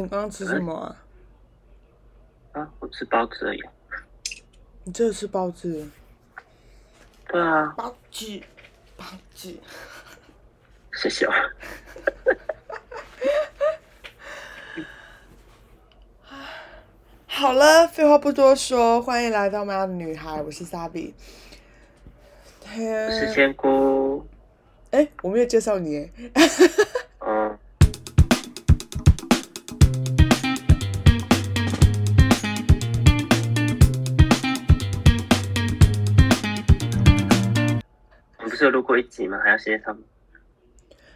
你刚刚吃什么啊？啊，我吃包子而已。你这是包子？对啊，包子，包子。谢谢啊。好了，废话不多说，欢迎来到妈的女孩，我是 Sabi。我是仙姑。哎，我没有介绍你。我们不是有录过一集吗？还要介绍吗？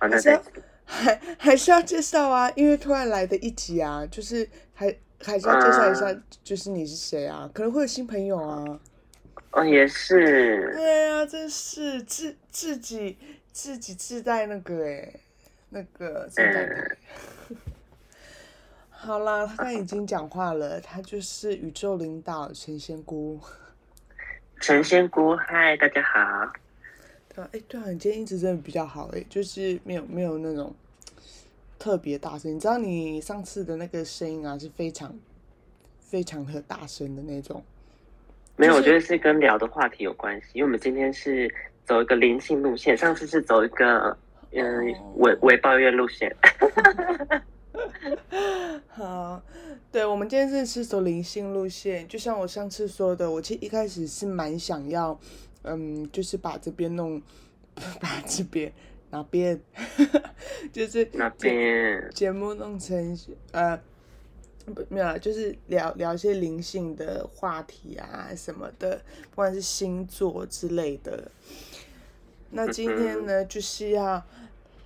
还是要还 还是要介绍啊？因为突然来的一集啊，就是还还是要介绍一下，就是你是谁啊？可能会有新朋友啊。哦，也是。对啊，真是自自己自己自带那个哎，那个自带的。好啦，他刚已经讲话了，他就是宇宙领导陈仙姑。陈仙姑，嗨，大家好。哎，对啊，你今天音质真的比较好哎，就是没有没有那种特别大声。你知道你上次的那个声音啊，是非常非常的大声的那种。没有，我觉得是跟聊的话题有关系，因为我们今天是走一个灵性路线，上次是走一个嗯伪伪抱怨路线。好，对，我们今天是是走灵性路线，就像我上次说的，我其实一开始是蛮想要。嗯，就是把这边弄，把这边哪边，就是哪边节目弄成呃，不没有，就是聊聊一些灵性的话题啊什么的，不管是星座之类的。那今天呢，就是要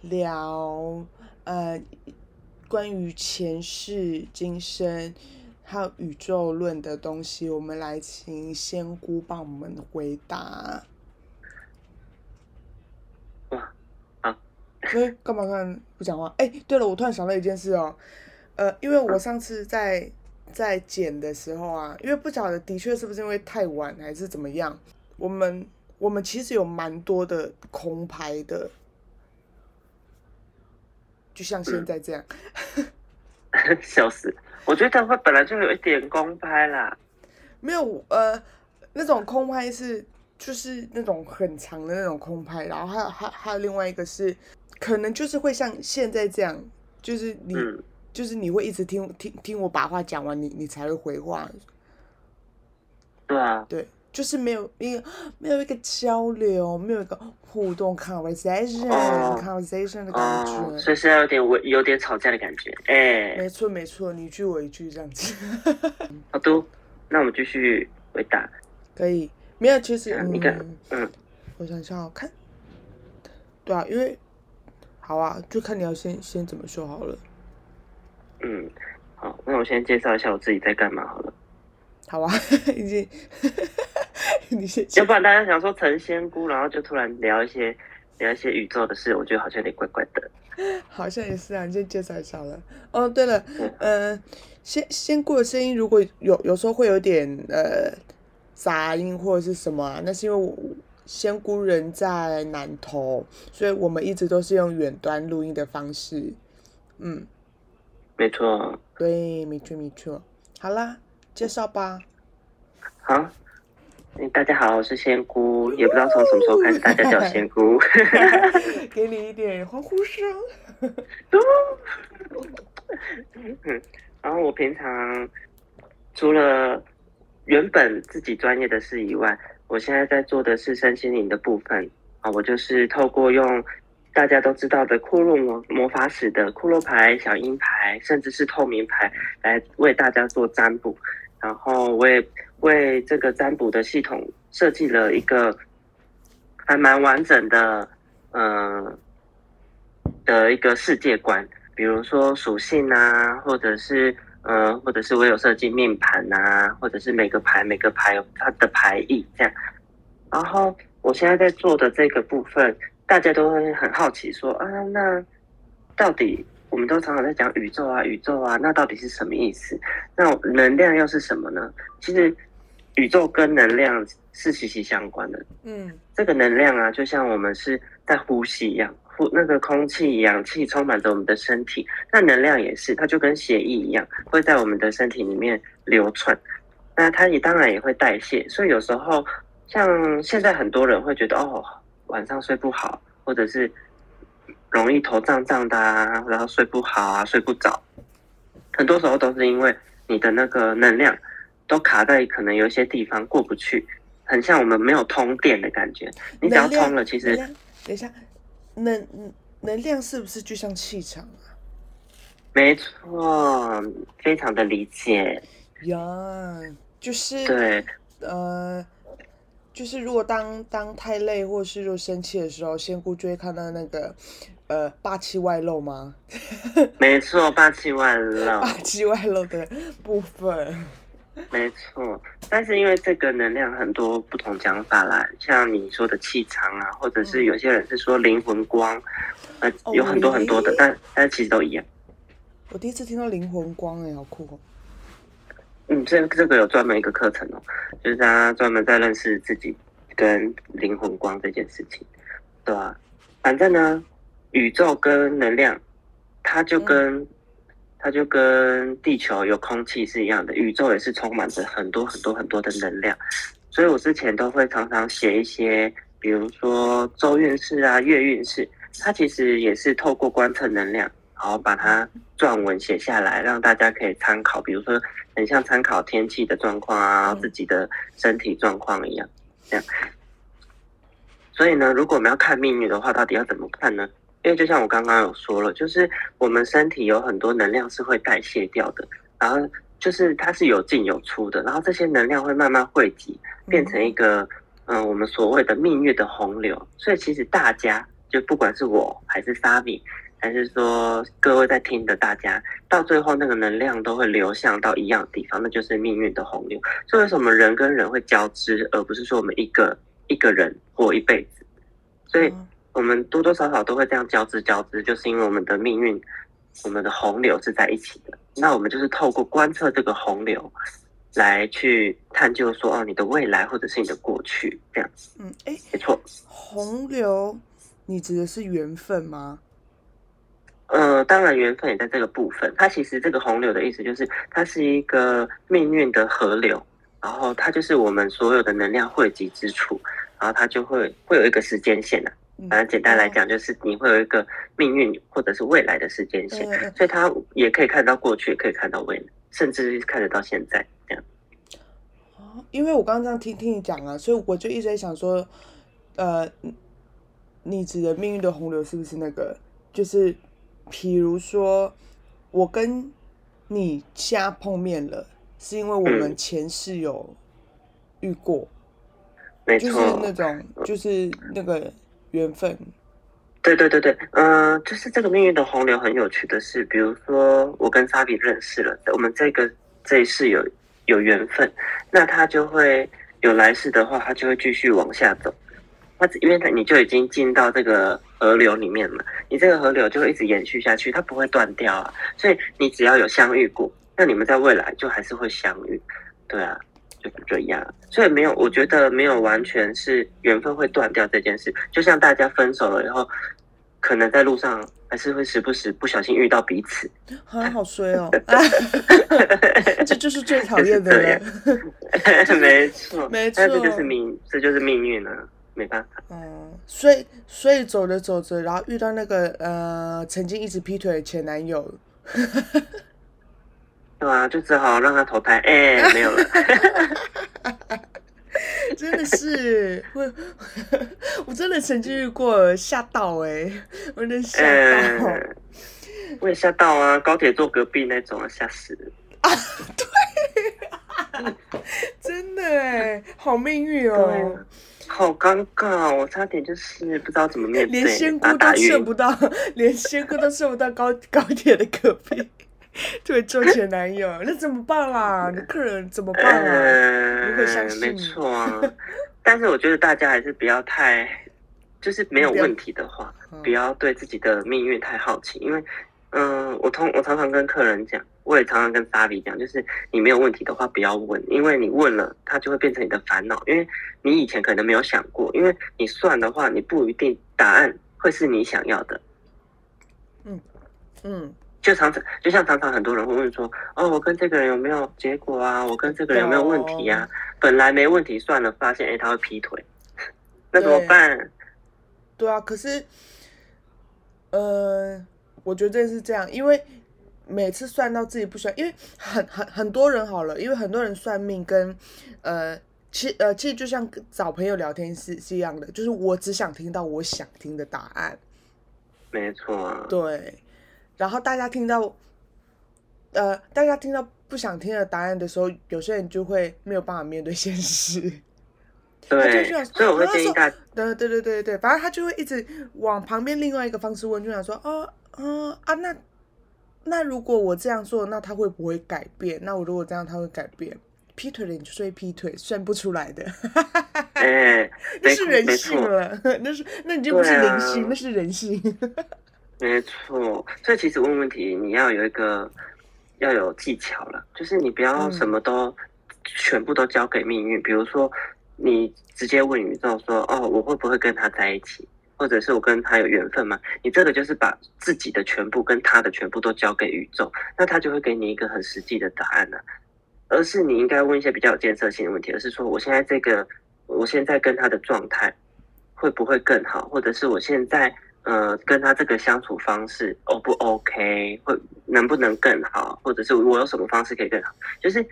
聊呃关于前世今生。还有宇宙论的东西，我们来请仙姑帮我们回答。哇，啊！哎，干嘛看不讲话？哎，对了，我突然想到一件事哦，呃，因为我上次在在剪的时候啊，因为不晓得的确是不是因为太晚还是怎么样，我们我们其实有蛮多的空拍的，就像现在这样，笑死。我觉得会本来就有一点公拍啦，没有呃，那种空拍是就是那种很长的那种空拍，然后还有还还有另外一个是，可能就是会像现在这样，就是你就是你会一直听听听我把话讲完，你你才会回话。对啊。对。就是没有一个没有一个交流，没有一个互动 conversation conversation 的感觉，所以现在有点我有点吵架的感觉，哎，没错没错，你一句我一句这样子。好的，那我们继续回答。可以，没有其实你看，嗯，我想想看，对啊，因为好啊，就看你要先先怎么说好了。嗯，好，那我先介绍一下我自己在干嘛好了。好吧，已经。你先，要不然大家想说成仙姑，然后就突然聊一些聊一些宇宙的事，我觉得好像有点怪怪的。好像也是啊，你先介绍一下了。哦，对了，嗯，仙仙姑的声音如果有有时候会有点呃杂音或者是什么啊，那是因为我仙姑人在南投，所以我们一直都是用远端录音的方式。嗯，没错。对，没错没错。好啦，介绍吧。好。大家好，我是仙姑，也不知道从什么时候开始，大家叫仙姑。给你一点欢呼声。然后我平常除了原本自己专业的事以外，我现在在做的是身心灵的部分啊。我就是透过用大家都知道的骷髅魔魔法使的骷髅牌、小鹰牌，甚至是透明牌，来为大家做占卜。然后我也。为这个占卜的系统设计了一个还蛮完整的，呃，的一个世界观，比如说属性啊，或者是呃，或者是我有设计命盘啊，或者是每个牌每个牌它的牌意这样。然后我现在在做的这个部分，大家都会很好奇说啊，那到底？我们都常常在讲宇宙啊，宇宙啊，那到底是什么意思？那能量又是什么呢？其实。宇宙跟能量是息息相关的。嗯，这个能量啊，就像我们是在呼吸一样，呼那个空气、氧气充满着我们的身体，那能量也是，它就跟血液一样，会在我们的身体里面流窜。那它也当然也会代谢，所以有时候像现在很多人会觉得哦，晚上睡不好，或者是容易头胀胀的啊，然后睡不好啊，睡不着，很多时候都是因为你的那个能量都卡在可能有一些地方过不去，很像我们没有通电的感觉。你只要通了，其实等一下，能能量是不是就像气场啊？没错，非常的理解。呀，就是对，呃，就是如果当当太累或是就生气的时候，仙姑就会看到那个呃霸气外露吗？没错，霸气外露，霸气外露的部分。没错，但是因为这个能量很多不同讲法啦，像你说的气场啊，或者是有些人是说灵魂光，呃，有很多很多的，但但其实都一样。我第一次听到灵魂光，哎，好酷哦。嗯，这这个有专门一个课程哦，就是大家专门在认识自己跟灵魂光这件事情，对吧？反正呢，宇宙跟能量，它就跟它就跟地球有空气是一样的，宇宙也是充满着很多很多很多的能量，所以我之前都会常常写一些，比如说周运势啊、月运势，它其实也是透过观测能量。然后把它撰文写下来，让大家可以参考。比如说，很像参考天气的状况啊，自己的身体状况一样，这样。所以呢，如果我们要看命运的话，到底要怎么看呢？因为就像我刚刚有说了，就是我们身体有很多能量是会代谢掉的，然后就是它是有进有出的，然后这些能量会慢慢汇集，变成一个嗯，我们所谓的命运的洪流。所以其实大家，就不管是我还是 Savi。还是说，各位在听的大家，到最后那个能量都会流向到一样的地方，那就是命运的洪流。所以为什么人跟人会交织，而不是说我们一个一个人活一辈子？所以我们多多少少都会这样交织交织，就是因为我们的命运，我们的洪流是在一起的。那我们就是透过观测这个洪流，来去探究说，哦，你的未来或者是你的过去这样子。嗯，哎，没错。洪流，你指的是缘分吗？呃，当然缘分也在这个部分。它其实这个洪流的意思就是，它是一个命运的河流，然后它就是我们所有的能量汇集之处，然后它就会会有一个时间线的。反正简单来讲，就是你会有一个命运或者是未来的时间线，所以它也可以看到过去，也可以看到未来，甚至看得到现在这样。哦，因为我刚刚这样听听你讲啊，所以我就一直在想说，呃，你指的命运的洪流是不是那个就是？比如说，我跟你瞎碰面了，是因为我们前世有遇过，就是那种，就是那个缘分。对对对对，嗯，就是这个命运的洪流很有趣的是，比如说我跟沙比认识了，我们这个这一世有有缘分，那他就会有来世的话，他就会继续往下走。那因为它你就已经进到这个河流里面了，你这个河流就会一直延续下去，它不会断掉啊。所以你只要有相遇过，那你们在未来就还是会相遇，对啊，就是这样。所以没有，我觉得没有完全是缘分会断掉这件事。就像大家分手了以后，可能在路上还是会时不时不小心遇到彼此，很好衰哦。这就是最讨厌的人。没错，没错，这就是命，这就是命运啊。没办法。嗯，所以所以走着走着，然后遇到那个呃曾经一直劈腿的前男友，对啊，就只好让他投胎。哎，没有了。真的是，我 我真的曾经遇过，吓到哎，我真吓到。我也吓到啊，高铁坐隔壁那种，吓死啊！对，真的哎，好命运哦。好尴尬，我差点就是不知道怎么面对，连仙姑都射不到，连仙姑都射不到高 高铁的隔壁，对，做前男友，那怎么办啦？你客人怎么办啊？如何相信？没错啊，但是我觉得大家还是不要太，就是没有问题的话，不要对自己的命运太好奇，因为。嗯，我通我常常跟客人讲，我也常常跟莎比讲，就是你没有问题的话不要问，因为你问了，它就会变成你的烦恼，因为你以前可能没有想过，因为你算的话，你不一定答案会是你想要的。嗯嗯，就常常就像常常很多人会问说，哦，我跟这个人有没有结果啊？我跟这个人有没有问题呀、本来没问题算了，发现哎他会劈腿，那怎么对办？对啊，可是，呃，我觉得是这样，因为每次算到自己不喜欢，因为很很很多人好了，因为很多人算命跟呃，其呃其实就像找朋友聊天是是一样的，就是我只想听到我想听的答案，没错啊，对，然后大家听到，呃，大家听到不想听的答案的时候，有些人就会没有办法面对现实。他就对想，所以我会说建议大对对对对对，反正他就会一直往旁边另外一个方式问，就想说，哦，嗯啊，那那如果我这样做，那他会不会改变？那我如果这样，他会改变？劈腿的你就是会劈腿，算不出来的，哎，那是人，性了，那是那你就不是对啊灵性，那是人性。没错。所以其实问问题你要有一个要有技巧了，就是你不要嗯什么都、全部都交给命运，比如说你直接问宇宙说，哦，我会不会跟他在一起？或者是我跟他有缘分吗？你这个就是把自己的全部跟他的全部都交给宇宙，那他就会给你一个很实际的答案了、而是你应该问一些比较有建设性的问题，而是说我现在这个，我现在跟他的状态会不会更好，或者是我现在呃跟他这个相处方式 O 不 OK，会能不能更好，或者是我有什么方式可以更好，就是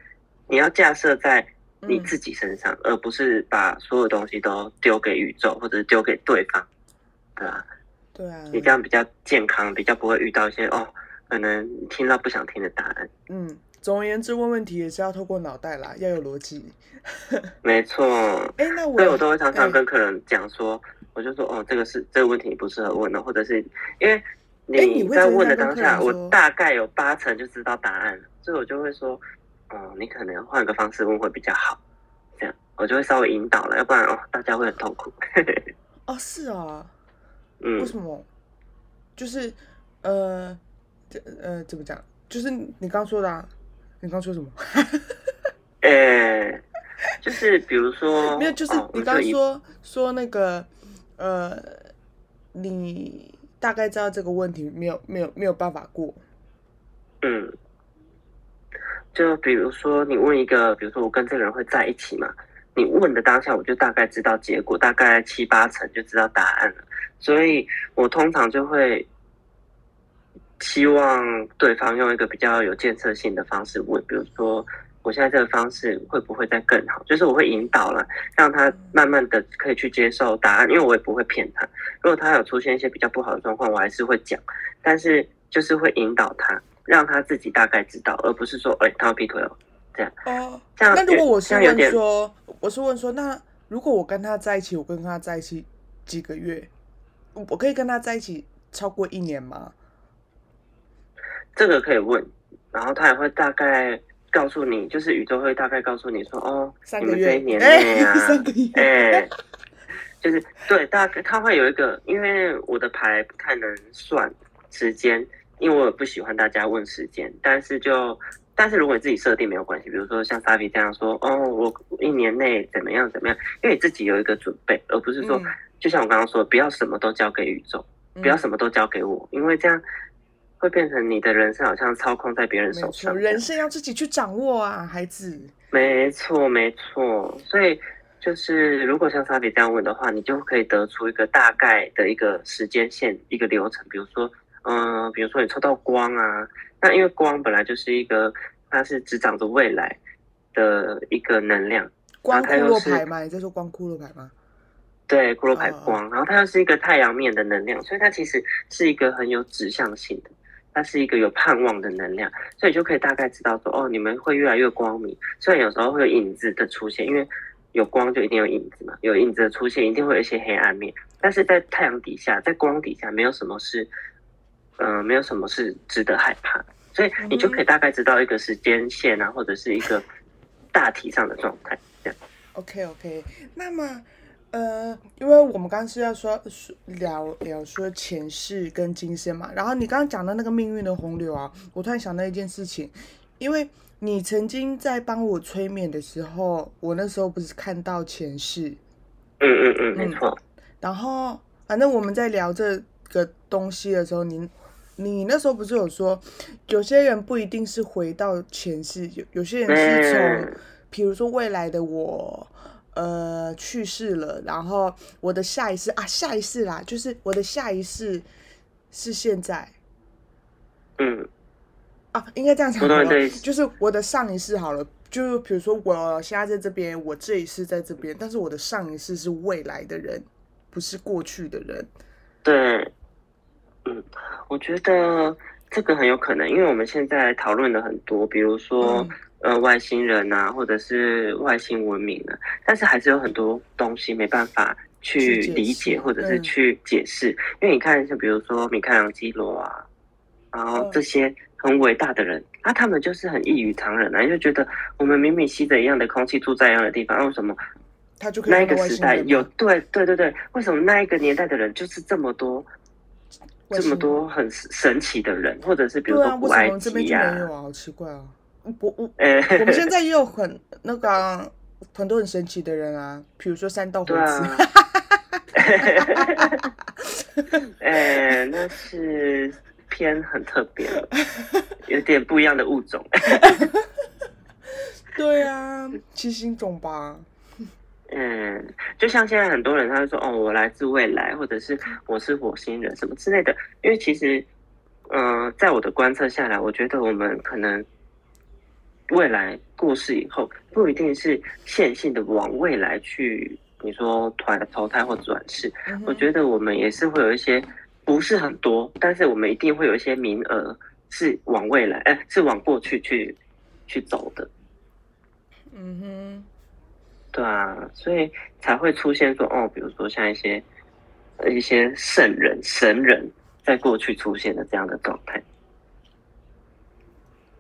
你要架设在你嗯。自己身上，而不是把所有东西都丢给宇宙或者丢给对方，对啊、对啊，你这样比较健康，比较不会遇到一些哦，可能你听到不想听的答案。嗯，总而言之，问问题也是要透过脑袋啦，要有逻辑。没错，哎，那我所以我都会常常哎跟客人讲说，我就说哦，这个是这个问题不适合问的，或者是因为哎你在问的当下，我大概有八成就知道答案了，所以我就会说，哦，你可能换个方式问会比较好，这样我就会稍微引导了，要不然哦，大家会很痛苦。哦，是啊，嗯为，什么？就是呃，这呃怎么讲？就是你刚说的、啊，你刚说什么？诶、就是比如说，没有，就是哦你刚我以说说那个呃，你大概知道这个问题没有没有没有办法过。嗯，就比如说你问一个，比如说我跟这个人会在一起嘛？你问的当下，我就大概知道结果，大概七八成就知道答案了。所以我通常就会希望对方用一个比较有建设性的方式问，比如说我现在这个方式会不会再更好？就是我会引导了，让他慢慢的可以去接受答案，因为我也不会骗他。如果他有出现一些比较不好的状况，我还是会讲，但是就是会引导他，让他自己大概知道，而不是说，哎、他要劈腿了。哦，这样那如果我是问说，我是问说，那如果我跟他在一起，我跟他在一起几个月，我我可以跟他在一起超过一年吗？这个可以问，然后他也会大概告诉你，就是宇宙会大概告诉你说，哦，你三个月们这一年 内啊，三个月，哎、就是对，大概他会有一个，因为我的牌不太能算时间，因为我不喜欢大家问时间，但是就。但是如果你自己设定没有关系，比如说像 Savi 这样说，哦，我一年内怎么样怎么样，因为你自己有一个准备，而不是说，嗯就像我刚刚说，不要什么都交给宇宙，不要什么都交给我，因为这样会变成你的人生好像操控在别人手上。人生要自己去掌握啊，孩子。没错，没错。所以就是如果像沙比这样问的话，你就可以得出一个大概的一个时间线、一个流程。比如说，嗯、比如说你抽到光啊，那因为光本来就是一个，它是只掌着未来的一个能量。光骷髅牌吗？你在说光骷髅牌吗？对，骷髅牌哦光，然后它又是一个太阳面的能量，所以它其实是一个很有指向性的，它是一个有盼望的能量，所以就可以大概知道说，哦，你们会越来越光明。虽然有时候会有影子的出现，因为有光就一定有影子嘛，有影子的出现一定会有一些黑暗面，但是在太阳底下，在光底下，没有什么是，嗯、没有什么是值得害怕的，所以你就可以大概知道一个时间线啊，或者是一个大体上的状态，这样。OK OK，那么呃，因为我们刚刚是要说说聊聊说前世跟今生嘛，然后你刚刚讲到那个命运的洪流啊，我突然想到一件事情，因为你曾经在帮我催眠的时候，我那时候不是看到前世，嗯嗯嗯，没错。然后反正我们在聊这个东西的时候，你你那时候不是有说，有些人不一定是回到前世，有有些人是从，嗯比如说未来的我。呃，去世了，然后我的下一世啊，下一世啦，就是我的下一世是现在。嗯。啊，应该这样讲就是我的上一世好了，就比如说我现在在这边，我这一世在这边，但是我的上一世是未来的人，不是过去的人。对，嗯，我觉得这个很有可能，因为我们现在讨论了很多，比如说、嗯呃外星人啊，或者是外星文明啊，但是还是有很多东西没办法去理解或者是嗯。去解释，因为你看，像比如说米开朗基罗啊，然后嗯这些很伟大的人，啊，他们就是很异于常人啊，就觉得我们明明吸着一样的空气，住在一样的地方，啊为什么他就可以那一个时代有对对对对，为什么那一个年代的人就是这么多这么多很神奇的人，或者是比如说古埃及啊？好奇怪啊！我我呃，我们现在也有 很那个啊、很多很神奇的人啊，比如说三道猴对子。啊，呃，那是偏很特别了，有点不一样的物种。对啊，七星种吧。嗯，就像现在很多人，他会说哦，我来自未来，或者是我是火星人什么之类的。因为其实，嗯、在我的观测下来，我觉得我们可能未来过世以后，不一定是线性的往未来去，你说团投胎或转世，嗯我觉得我们也是会有一些不是很多，但是我们一定会有一些名额是往未来，哎、是往过去去去走的。嗯哼，对啊，所以才会出现说哦，比如说像一些呃一些圣人、神人在过去出现的这样的状态，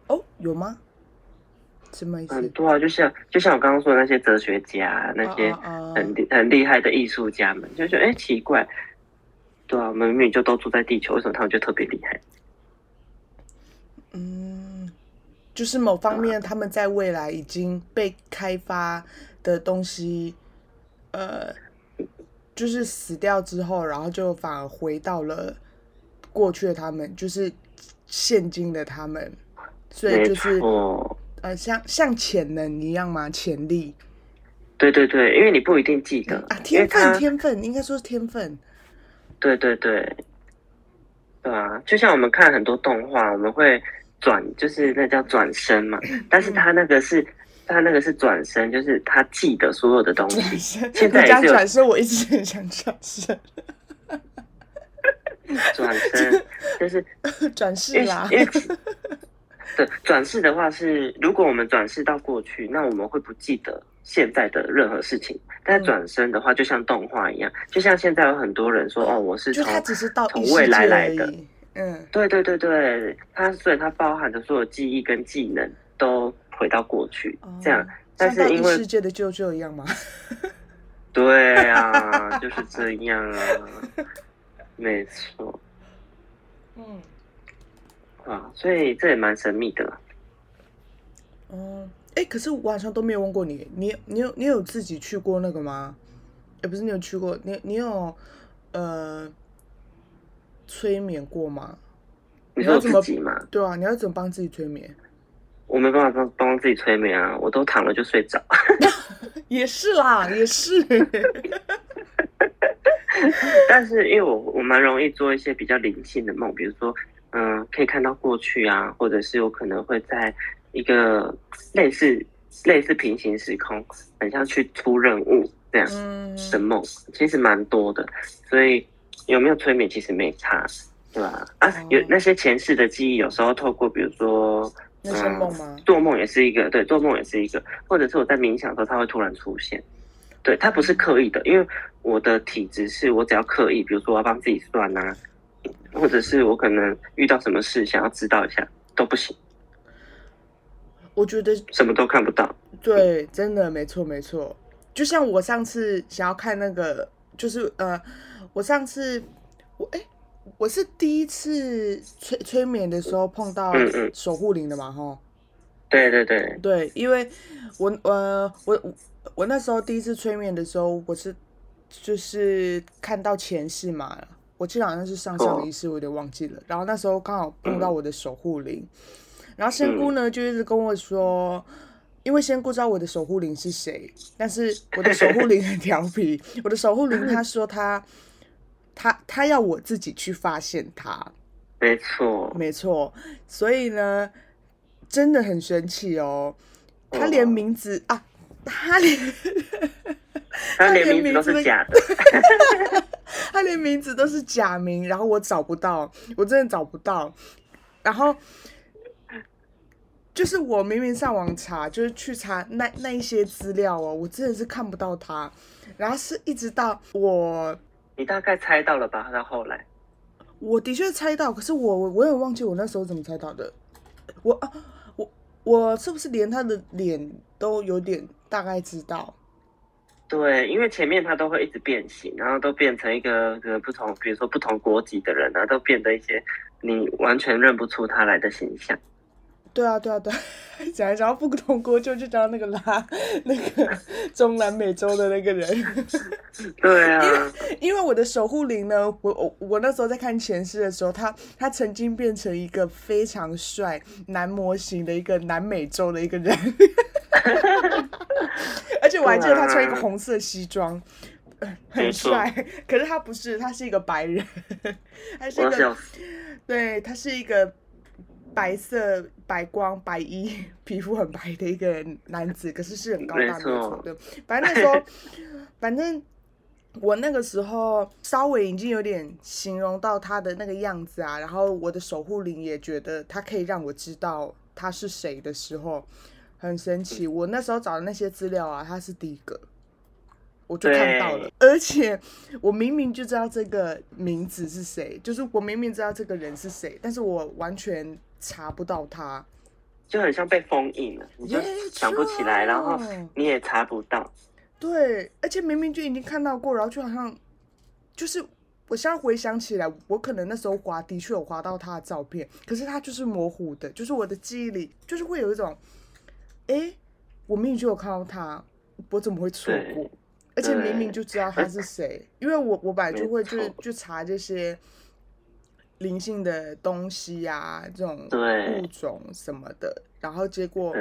哦，有吗？什么意思？很多啊，就像就像我刚刚说的那些哲学家、那些很厉很厉害的艺术家们，就觉得哎奇怪，对啊，我们明明就都住在地球，为什么他们就特别厉害？嗯，就是某方面他们在未来已经被开发的东西，呃，就是死掉之后，然后就反而回到了过去的他们，就是现今的他们，所以就是错，呃，像像潜能一样吗，潜力对对对，因为你不一定记得啊，天分，天分，应该说是天分。对对对，对啊，就像我们看很多动画，我们会转，就是那叫转身嘛，但是他那个是，他那个是转身，就是他记得所有的东西。现在你也是有讲转身，我一直很想转身，转 身，就是 转世啦。因为 对转世的话是，如果我们转世到过去，那我们会不记得现在的任何事情。但嗯转身的话，就像动画一样，就像现在有很多人说，哦，我是从只是到从未来来的。嗯，对对对对，它所以它包含的所有记忆跟技能都回到过去，这样但是因为世界的舅舅一样吗？对啊，就是这样啊，没错嗯，啊，所以这也蛮神秘的啦。哦，哎，可是我好像都没有问过你，你你有你有自己去过那个吗？也不是你有去过，你你有呃催眠过吗？你要怎么自己吗，对啊，你要怎么帮自己催眠？我没办法帮帮自己催眠啊，我都躺了就睡着。也是啦，也是。但是因为我我蛮容易做一些比较灵性的梦，比如说，嗯、可以看到过去啊，或者是有可能会在一个类似类似平行时空，很像去出任务这样嗯，的梦，其实蛮多的。所以有没有催眠其实没差，对吧？啊，有哦那些前世的记忆，有时候透过比如说。那是梦吗嗯？做梦也是一个，对，做梦也是一个，或者是我在冥想的时候，它会突然出现。对，它不是刻意的，因为我的体质是我只要刻意，比如说我要帮自己算啊，或者是我可能遇到什么事想要知道一下都不行，我觉得什么都看不到。对，真的没错没错。就像我上次想要看那个，就是呃，我上次我哎、我是第一次催催眠的时候碰到守护灵的嘛，哈。对对对，对，因为我呃我我我那时候第一次催眠的时候，我是就是看到前世嘛，我记得好像是上上一世，我有点忘记了。然后那时候刚好 碰到我的守护灵，然后仙姑呢就一直跟我说，因为仙姑知道我的守护灵是谁，但是我的守护灵很调皮，我的守护灵他说他他他要我自己去发现他，没错，没错，所以呢真的很神奇哦，他连名字啊，他连。他连名字都是假的，他连名字都是假名，然后我找不到，我真的找不到。然后就是我明明上网查，就是去查那那一些资料哦，我真的是看不到他。然后是一直到我，你大概猜到了吧？到后来，我的确猜到，可是我我也忘记我那时候怎么猜到的。我啊，我我是不是连他的脸都有点大概知道？对，因为前面他都会一直变形，然后都变成一个个不同，比如说不同国籍的人啊，都变得一些你完全认不出他来的形象。对啊，对啊，对，讲一讲不同国就就讲那个拉那个 中南美洲的那个人。对啊，因为我的守护灵呢，我我我那时候在看前世的时候，他他曾经变成一个非常帅男模型的一个南美洲的一个人。而且我还记得他穿一个红色西装，很帅。可是他不是，他是一个白人，他是一个，对他是一个白色白光白衣，皮肤很白的一个男子。可是是很高大的，对。反正那时候，反正我那个时候稍微已经有点形容到他的那个样子啊。然后我的守护灵也觉得他可以让我知道他是谁的时候。很神奇，我那时候找的那些资料啊，他是第一个，我就看到了，而且我明明就知道这个名字是谁，就是我明明知道这个人是谁，但是我完全查不到他，就很像被封印了，你就想不起来，然后你也查不到，对，而且明明就已经看到过，然后就好像，就是我现在回想起来，我可能那时候滑的确有滑到他的照片，可是他就是模糊的，就是我的记忆里就是会有一种。哎，我明明就有看到他，我怎么会错过？而且明明就知道他是谁，因为我我本来就会就是去查这些灵性的东西呀，这种物种什么的，然后结果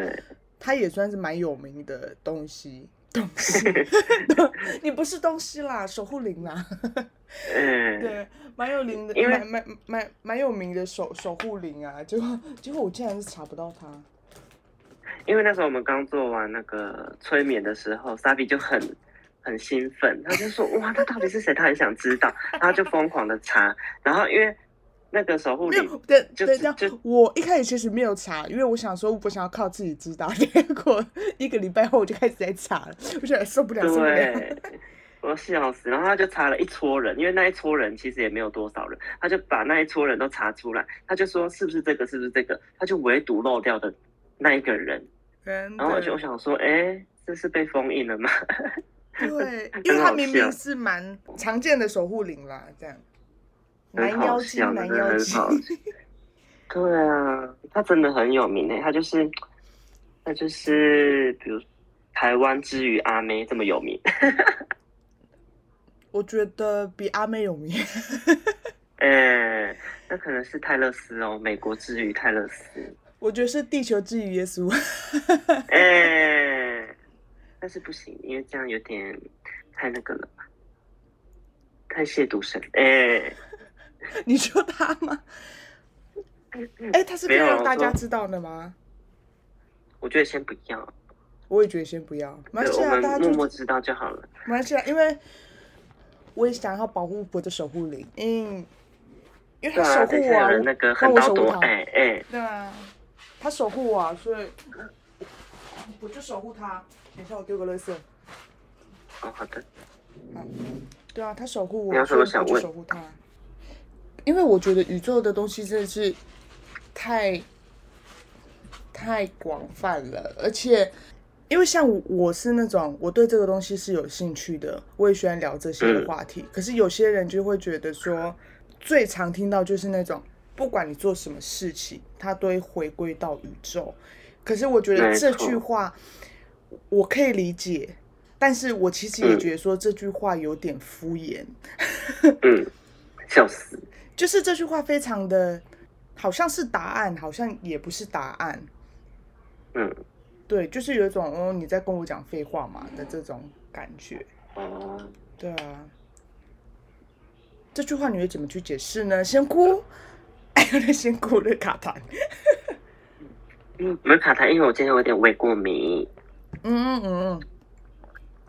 他也算是蛮有名的东西，东西，你不是东西啦，守护灵啦，嗯，对，蛮有灵的，蛮蛮蛮蛮有名的守守护灵啊，结果结果我竟然是查不到他。因为那时候我们刚做完那个催眠的时候，莎比就很很兴奋，他就说：“哇，他到底是谁？他很想知道。”然后就疯狂的查。然后因为那个守护灵，对对，这样。我一开始其实没有查，因为我想说我想要靠自己知道。结果一个礼拜后我就开始在查了，我觉得受不了，受不了。我笑死。然后他就查了一撮人，因为那一撮人其实也没有多少人，他就把那一撮人都查出来。他就说：“是不是这个？是不是这个？”他就唯独漏掉的那一个人。然后我就想说，哎，这是被封印了吗？对，因为他明明是蛮常见的守护灵啦，这样。男妖精，男妖精。对啊，他真的很有名诶，他就是，他就是，比如台湾之于阿妹这么有名。我觉得比阿妹有名。哎，那可能是泰勒斯哦，美国之于泰勒斯。我觉得是地球之于耶稣。哎，但是不行，因为这样有点太那个了，太亵渎神。哎，你说他吗？哎，他是可以让大家知道的吗？我觉得先不要。我也觉得先不要。没关系啊，大家默默知道就好了。没关系啊，因为我也想要保护我的守护灵。嗯，因为他守护我，帮我守护他。哎哎，对啊。他守护我，所以我就守护他。等一下，我丢个垃圾。哦，好的。好，对啊，他守护我，所以我就守护他。因为我觉得宇宙的东西真的是太太广泛了，而且因为像我是那种我对这个东西是有兴趣的，我也喜欢聊这些话题。可是有些人就会觉得说，最常听到就是那种。不管你做什么事情，它都会回归到宇宙。可是我觉得这句话我可以理解，但是我其实也觉得说这句话有点敷衍，嗯，笑死，就是这句话非常的，好像是答案，好像也不是答案，嗯，对，就是有一种哦你在跟我讲废话嘛的这种感觉，哦，对啊，这句话你会怎么去解释呢？先哭，哎，有点先哭的卡痰，嗯，没卡痰，因为我今天有点胃过敏，嗯嗯嗯，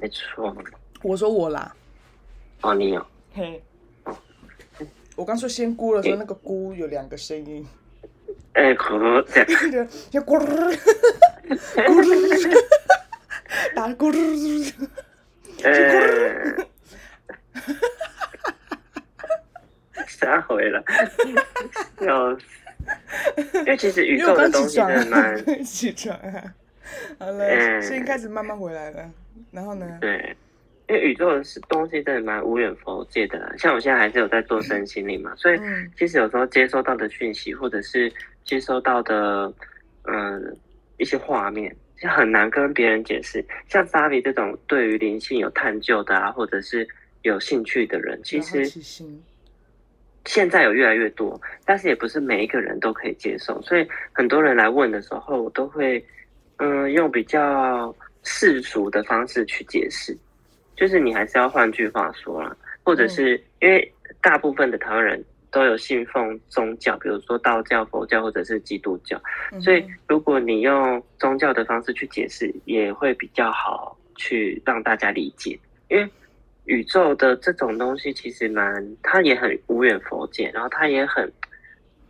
没错，我说我啦，哦，你有，嘿，我刚说仙姑的时候，那个姑有两个声音，哎，可这样，就就咕噜咕噜，打咕噜，呃，撒回了，笑死，因为其实宇宙的东西真的蛮，啊，起床啊，好了，嗯。声音开始慢慢回来了，然后呢？对。因为宇宙的是东西真的蛮无远佛界的啦，像我现在还是有在做身心灵嘛，所以嗯其实有时候接收到的讯息，或者是接收到的嗯一些画面，就很难跟别人解释。像 Savi 这种对于灵性有探究的啊，或者是有兴趣的人，其实现在有越来越多，但是也不是每一个人都可以接受，所以很多人来问的时候，我都会嗯用比较世俗的方式去解释，就是你还是要换句话说啦，或者是因为大部分的台湾人都有信奉宗教，比如说道教、佛教或者是基督教，嗯。所以如果你用宗教的方式去解释，也会比较好去让大家理解。因为宇宙的这种东西其实蛮，它也很无远佛界，然后它也很，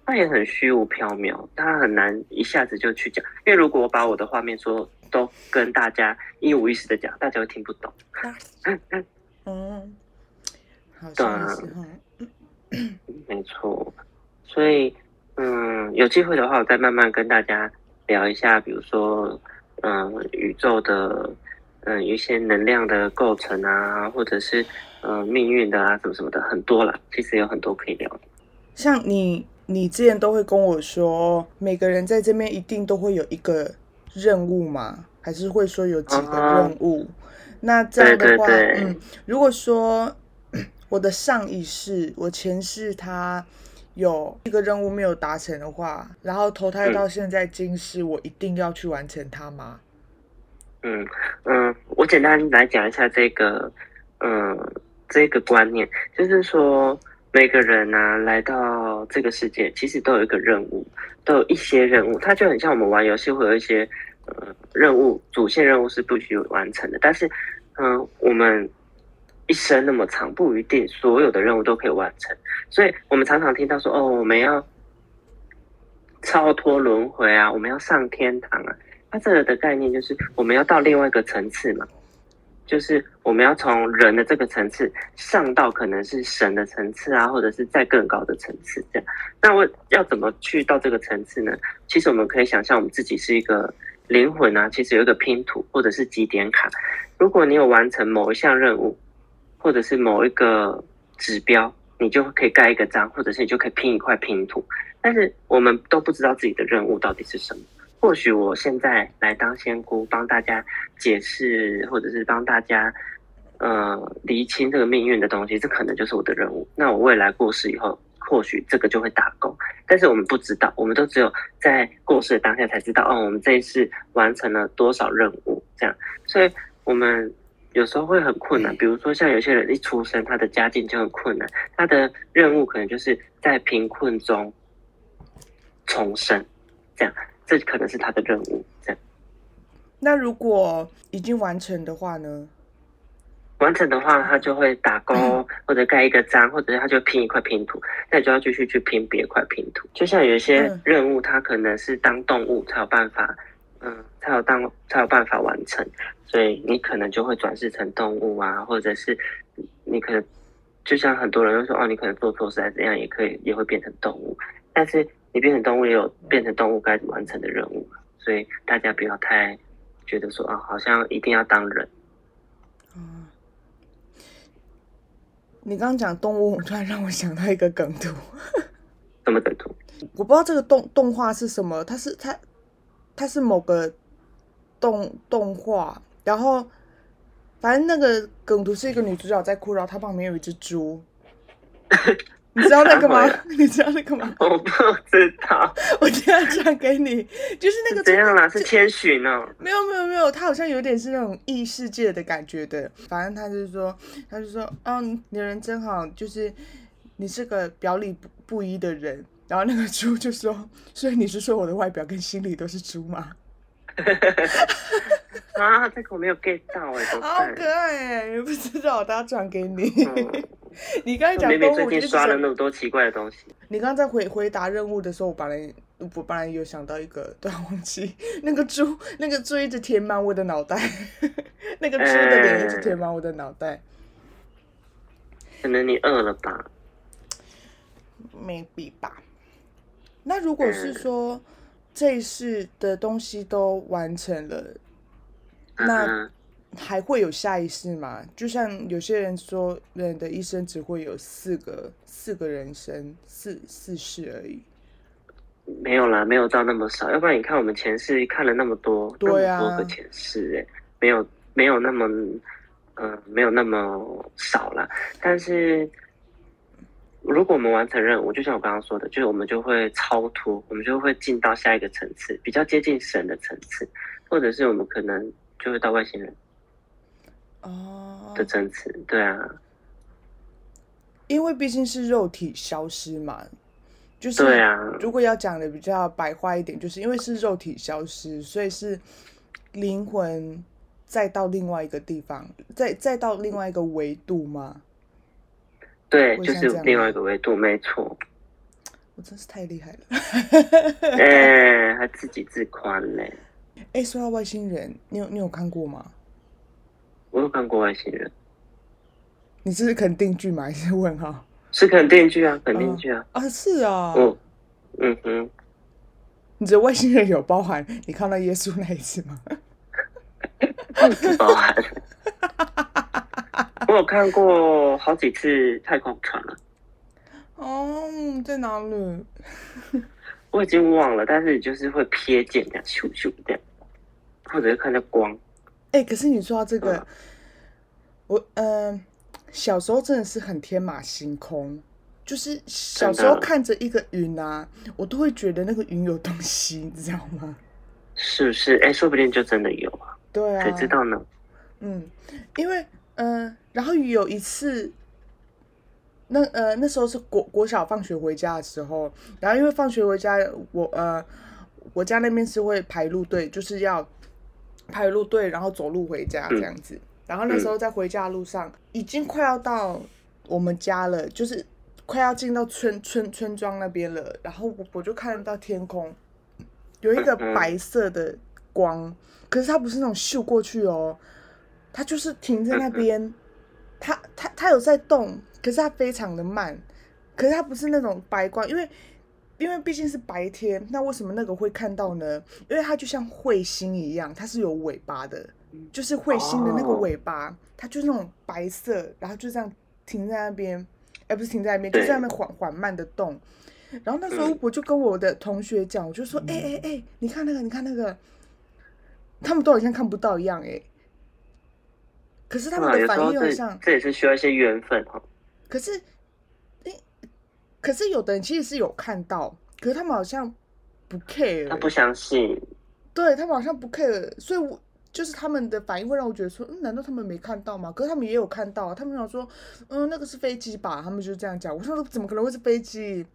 它也很虚无缥缈，它很难一下子就去讲。因为如果我把我的画面说都跟大家一五一十的讲，大家会听不懂。嗯，好对啊像是哈，没错，所以嗯，有机会的话，我再慢慢跟大家聊一下，比如说嗯，宇宙的嗯一些能量的构成啊，或者是嗯命运的啊，什么什么的，很多啦。其实有很多可以聊的。像你，你之前都会跟我说，每个人在这边一定都会有一个任务嘛，还是会说有几个任务？那这样的话，对对对嗯，如果说我的上一世，我前世他有一个任务没有达成的话，然后投胎到现在今世，我一定要去完成它吗？嗯嗯，我简单来讲一下这个嗯这个观念，就是说每个人呢、来到这个世界，其实都有一个任务，都有一些任务，它就很像我们玩游戏会有一些呃任务，主线任务是必须完成的，但是嗯、我们一生那么长，不一定所有的任务都可以完成，所以我们常常听到说哦，我们要超脱轮回啊，我们要上天堂啊。它这个的概念就是我们要到另外一个层次嘛，就是我们要从人的这个层次上到可能是神的层次啊，或者是再更高的层次这样。那我要怎么去到这个层次呢？其实我们可以想象我们自己是一个灵魂啊，其实有一个拼图或者是几点卡。如果你有完成某一项任务，或者是某一个指标，你就可以盖一个章，或者是你就可以拼一块拼图。但是我们都不知道自己的任务到底是什么。或许我现在来当仙姑，帮大家解释，或者是帮大家呃厘清这个命运的东西，这可能就是我的任务。那我未来过世以后，或许这个就会打工，但是我们不知道，我们都只有在过世的当下才知道，哦，我们这一次完成了多少任务，这样。所以我们有时候会很困难，比如说像有些人一出生，他的家境就很困难，他的任务可能就是在贫困中重生，这样。这可能是他的任务，这样那如果已经完成的话呢？完成的话，他就会打勾或者盖一个章，或者是他就拼一块拼图，那你就要继续去拼别块拼图。就像有一些嗯任务，它可能是当动物才有办法，嗯，才有当才有办法完成，所以你可能就会转世成动物啊，或者是你可能就像很多人会说哦，你可能做错事还是怎样，也可以也会变成动物，但是你变成动物也有变成动物该完成的任务，所以大家不要太觉得说啊，好像一定要当人。嗯，你刚刚讲动物，突然让我想到一个梗图，什么梗图？我不知道这个动动画是什么，它是它它是某个动动画，然后反正那个梗图是一个女主角在哭，然后她旁边有一只猪。你知道那个吗？你知道那个吗？我不知道。我今天要传给你，就是那个怎样啦？是千寻哦。没有没有没有，他好像有点是那种异世界的感觉的。反正他就是说，他就说，嗯，你人真好，就是你是个表里不不一的人。然后那个猪就说，所以你是说我的外表跟心里都是猪吗？啊，这个我没有 get 到哎，好可爱哎，不知道，我等下转给你。你刚才讲动物，最近刷了那么多奇怪的东西。你刚刚在回回答任务的时候，我本来我本来有想到一个，对，忘记那个猪，那个猪一直填满我的脑袋，那个猪的脸一直填满我的脑袋。可能你饿了吧？Maybe 吧。那如果是说这一世的东西都完成了，那还会有下一世吗？就像有些人说，人的一生只会有四个四个人生，四四世而已。没有啦，没有到那么少。要不然你看我们前世看了那么多，对啊，多个前世，哎，没有没有那么，嗯，没有那么少了。但是。如果我们完成任务，就像我刚刚说的，就是我们就会超脱，我们就会进到下一个层次，比较接近神的层次，或者是我们可能就会到外星人哦的层次。对啊，因为毕竟是肉体消失嘛，就是对啊。如果要讲的比较白话一点，就是因为是肉体消失，所以是灵魂再到另外一个地方，再再到另外一个维度吗？对，就是另外一个维度，没错。我真是太厉害了，哎，还自己自夸嘞。哎，说到外星人，你有你有看过吗？我有看过外星人。你这是肯定句吗？还是问号？是肯定句啊，肯定句啊。啊，是啊。嗯嗯哼。你这外星人有包含你看到耶稣那一次吗？包含。我有看过好几次太空船了。哦，在哪里？我已经忘了，但是就是会瞥见这样咻咻这样，或者是看到光。哎，可是你说到这个，我嗯，小时候真的是很天马行空，就是小时候看着一个云啊，我都会觉得那个云有东西，你知道吗？是不是？哎，说不定就真的有啊。对啊。谁知道呢？嗯，因为。嗯，然后有一次，那呃那时候是国国小放学回家的时候，然后因为放学回家，我呃我家那边是会排路队，就是要排路队，然后走路回家这样子。然后那时候在回家路上，已经快要到我们家了，就是快要进到村村村庄那边了。然后我我就看得到天空有一个白色的光，可是它不是那种秀过去哦。它就是停在那边，它它它有在动，可是它非常的慢，可是它不是那种白光，因为因为毕竟是白天，那为什么那个会看到呢？因为它就像彗星一样，它是有尾巴的，就是彗星的那个尾巴，它就是那种白色，然后就这样停在那边，哎，不是停在那边，就在那边缓缓慢的动。然后那时候我就跟我的同学讲，我就说，哎哎哎，你看那个，你看那个，他们都好像看不到一样，哎。可是他们的反应又像，这也是需要一些缘分哈。可是，哎，可是有的人其实是有看到，可是他们好像不 care，他不相信。对他们好像不 care，所以我就是他们的反应会让我觉得说，嗯，难道他们没看到吗？可是他们也有看到，他们想说，嗯，那个是飞机吧？他们就这样讲。我说怎么可能会是飞机？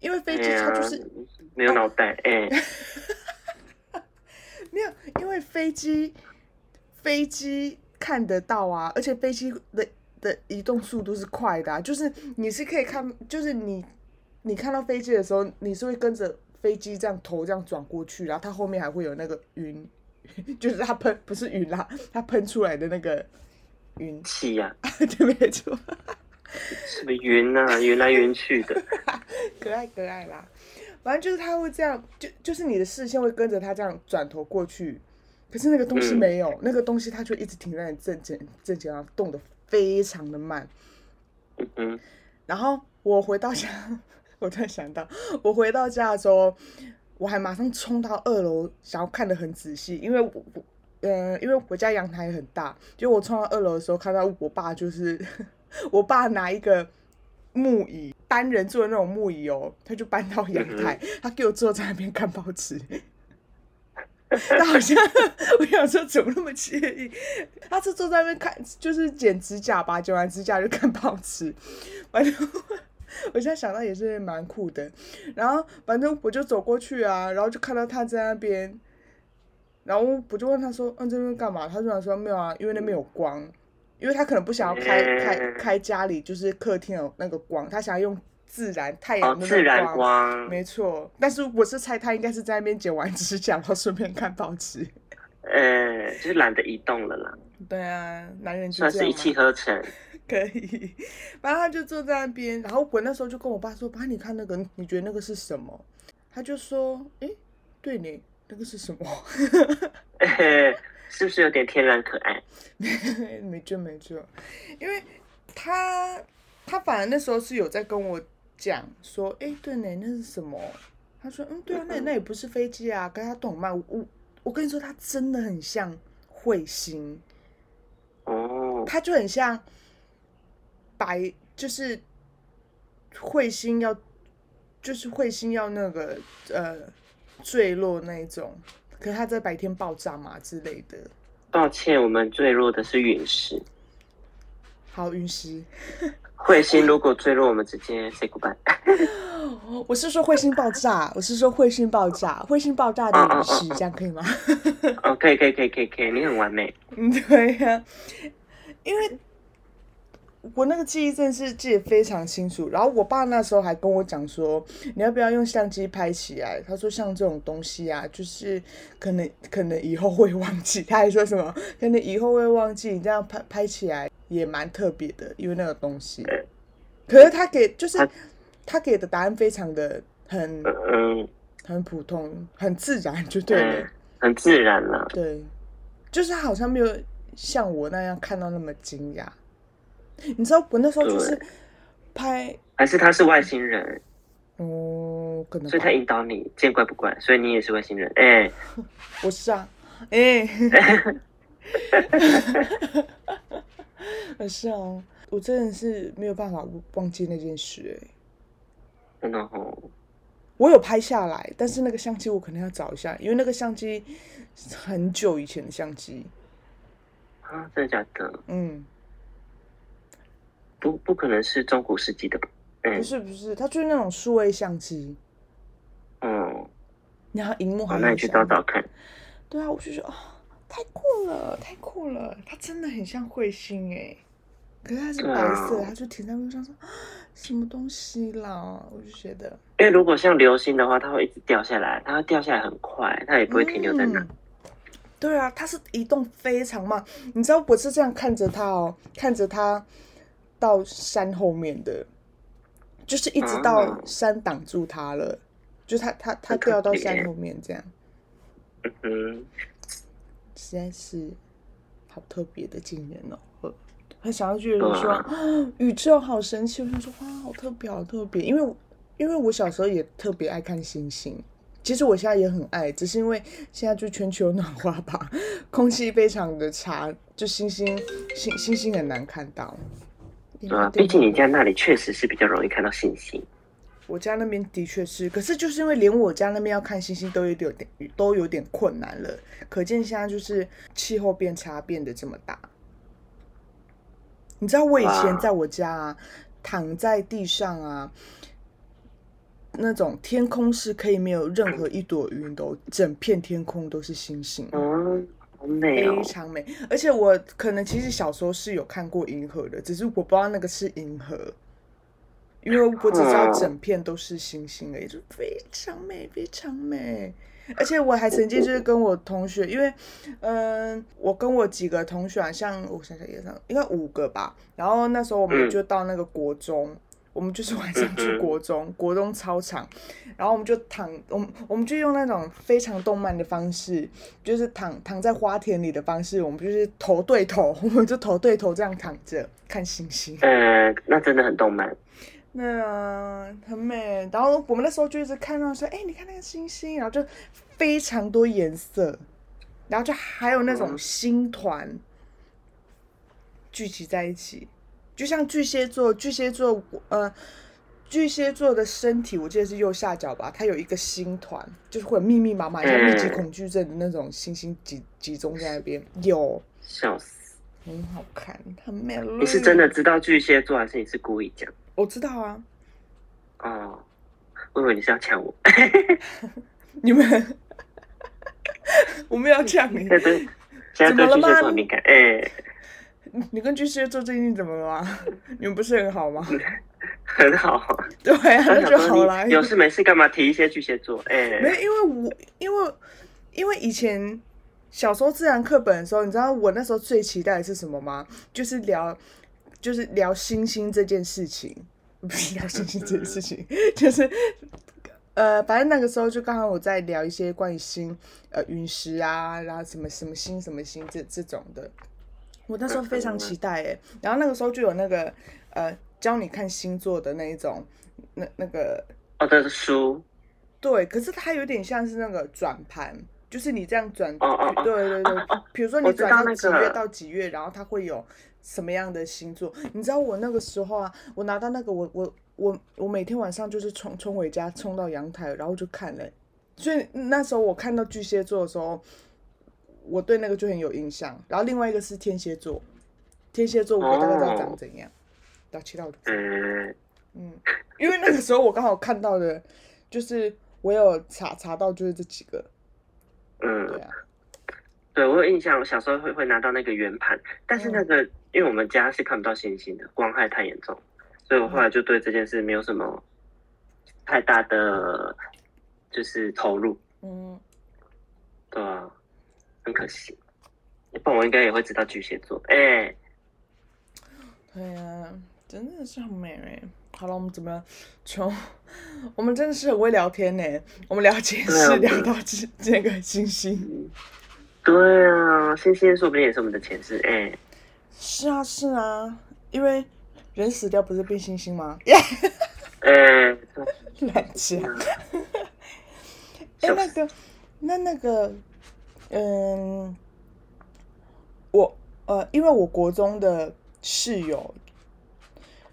因为飞机它就是没有脑袋，哎，没有，因为飞机，飞机。看得到啊，而且飞机的的移动速度是快的，就是你是可以看，就是你你看到飞机的时候，你是会跟着飞机这样头这样转过去，然后它后面还会有那个云，就是它喷不是云啦，它喷出来的那个云。气呀，对没错，什么云啊，云来云去的，可爱可爱啦，反正就是它会这样，就就是你的视线会跟着它这样转头过去。可是那个东西没有，那个东西它就一直停在正前正前方，动的非常的慢。嗯然后我回到家，我突然想到，我回到家的时候，我还马上冲到二楼，想要看的很仔细，因为我我呃，因为我家阳台很大，就我冲到二楼的时候，看到我爸就是 我爸拿一个木椅，单人坐的那种木椅哦，他就搬到阳台，他给我坐在那边看报纸。他好像我想说怎么那么惬意？他是坐在那边看，就是剪指甲吧，剪完指甲就看报纸。反正我现在想到也是蛮酷的。然后反正我就走过去啊，然后就看到他在那边。然后我就问他说：“嗯，这边干嘛？”他就想说：“没有啊，因为那边有光，因为他可能不想要开开开家里就是客厅有那个光，他想要用自然太阳的自然光。”没错，但是我是猜他应该是在那边剪完指甲，然后顺便看报纸。呃，就是懒得移动了啦。对啊，男人就算是一气呵成。可以，然后他就坐在那边，然后我那时候就跟我爸说：“爸，你看那个，你觉得那个是什么？”他就说：“哎，对呢。”那个是什么？是不是有点天然可爱？没错没错，因为他他反而那时候是有在跟我讲说，哎，对呢，那是什么？他说，嗯，对啊，那那也不是飞机啊，跟他动漫，我我跟你说，他真的很像彗星哦，他就很像白，就是彗星要，就是彗星要那个呃。坠落那一种，可是它在白天爆炸嘛之类的。抱歉，我们坠落的是陨石。好，陨石。彗星如果坠落，我们直接 say goodbye。我是说彗星爆炸，我是说彗星爆炸，彗星爆炸的陨石，这样可以吗？哦，可以，可以，可以，可以，可以，你很完美。嗯，对呀，因为。我那个记忆真是记得非常清楚，然后我爸那时候还跟我讲说，你要不要用相机拍起来？他说像这种东西啊，就是可能可能以后会忘记。他还说什么，可能以后会忘记，你这样拍拍起来也蛮特别的，因为那个东西。可是他给就是他给的答案非常的很嗯很普通，很自然就对了，很自然了。对，就是他好像没有像我那样看到那么惊讶。你知道我那时候就是拍，还是他是外星人？哦，可能，所以他引导你见怪不怪，所以你也是外星人。哎，我是啊，哎，是啊，我真的是没有办法忘记那件事，哎，真的哦，我有拍下来，但是那个相机我可能要找一下，因为那个相机很久以前的相机啊，真的假的？嗯。不不可能是中古世纪的吧？不是不是，它就是那种数位相机。嗯，然后荧幕好，那你去找找看。对啊，我就说哦，太酷了，太酷了，它真的很像彗星哎。可是它是白色，它就停在路上说 什么东西啦？我就觉得，因为如果像流星的话，它会一直掉下来，它会掉下来很快，它也不会停留在那。对啊，它是移动非常慢。你知道我是这样看着它哦，看着它。到山后面的，就是一直到山挡住它了，就它它它掉到山后面这样，嗯，实在是好特别的惊人哦！很想要觉得说宇宙好神奇，我想说哇，好特别，好特别，因为因为我小时候也特别爱看星星，其实我现在也很爱，只是因为现在就全球暖化吧，空气非常的差，就星星星星星很难看到。啊，毕竟你家那里确实是比较容易看到星星。我家那边的确是，可是就是因为连我家那边要看星星都有点都有点困难了，可见现在就是气候变差变得这么大。你知道我以前在我家啊，躺在地上啊，那种天空是可以没有任何一朵云的，整片天空都是星星。嗯。非常美，而且我可能其实小时候是有看过银河的，只是我不知道那个是银河，因为我只知道整片都是星星而已，就非常美，非常美。而且我还曾经就是跟我同学，因为嗯，我跟我几个同学，像我想想也上应该五个吧，然后那时候我们就到那个国中。我们就是晚上去国中，国中操场，然后我们就躺，我们我们就用那种非常动漫的方式，就是躺躺在花田里的方式，我们就是头对头，我们就头对头这样躺着看星星。呃，那真的很动漫。那很美。然后我们那时候就一直看到说，哎，你看那个星星，然后就非常多颜色。然后就还有那种嗯星团聚集在一起，就像巨蟹座，巨蟹座呃。巨蟹座的身体，我记得是右下角吧，它有一个星团，就是会有密密麻麻，像密集嗯恐惧症的那种星星集集中在那边，有笑死！很好看，很美丽。你是真的知道巨蟹座，还是你是故意讲？我知道啊，哦，我以为你是要抢我。你们，我们要呛你现，在对现在对巨蟹座很敏感。哎、你跟巨蟹座最近怎么了吗？你们不是很好吗？很好。对啊，那就好啦。有事没事干嘛提一些巨蟹座？哎、没有，因为我因为因为以前小时候自然课本的时候，你知道我那时候最期待的是什么吗？就是聊就是聊星星这件事情，不是聊星星这件事情，就是呃，反正那个时候就刚好我在聊一些关于星呃陨石啊，然后什么什么星什么星这这种的，我那时候非常期待哎，然后那个时候就有那个呃教你看星座的那一种那那个哦，这是书。对，可是它有点像是那个转盘，就是你这样转，对对对比如说你转到几月到几月，然后它会有什么样的星座？你知道我那个时候啊，我拿到那个，我我我我每天晚上就是冲冲回家，冲到阳台，然后就看了。所以那时候我看到巨蟹座的时候，我对那个就很有印象。然后另外一个是天蝎座，天蝎座我大概知道长怎样，到其他我就不知道。嗯，嗯，因为那个时候我刚好看到的，就是我有查查到就是这几个，对嗯，啊，对我有印象，我小时候会会拿到那个圆盘，但是那个、因为我们家是看不到星星的，光害太严重，所以我后来就对这件事没有什么太大的就是投入，嗯，对啊，很可惜。不然我应该也会知道巨蟹座，哎、对啊，真的是很美哎。好了，我们怎么从我们真的是很会聊天呢？我们聊前对啊世聊到这这个星星，对啊，星星说不定也是我们的前世，哎、是啊是啊，因为人死掉不是变星星吗？耶，哎、乱讲。哎，那个，那那个，嗯，我呃，因为我国中的室友，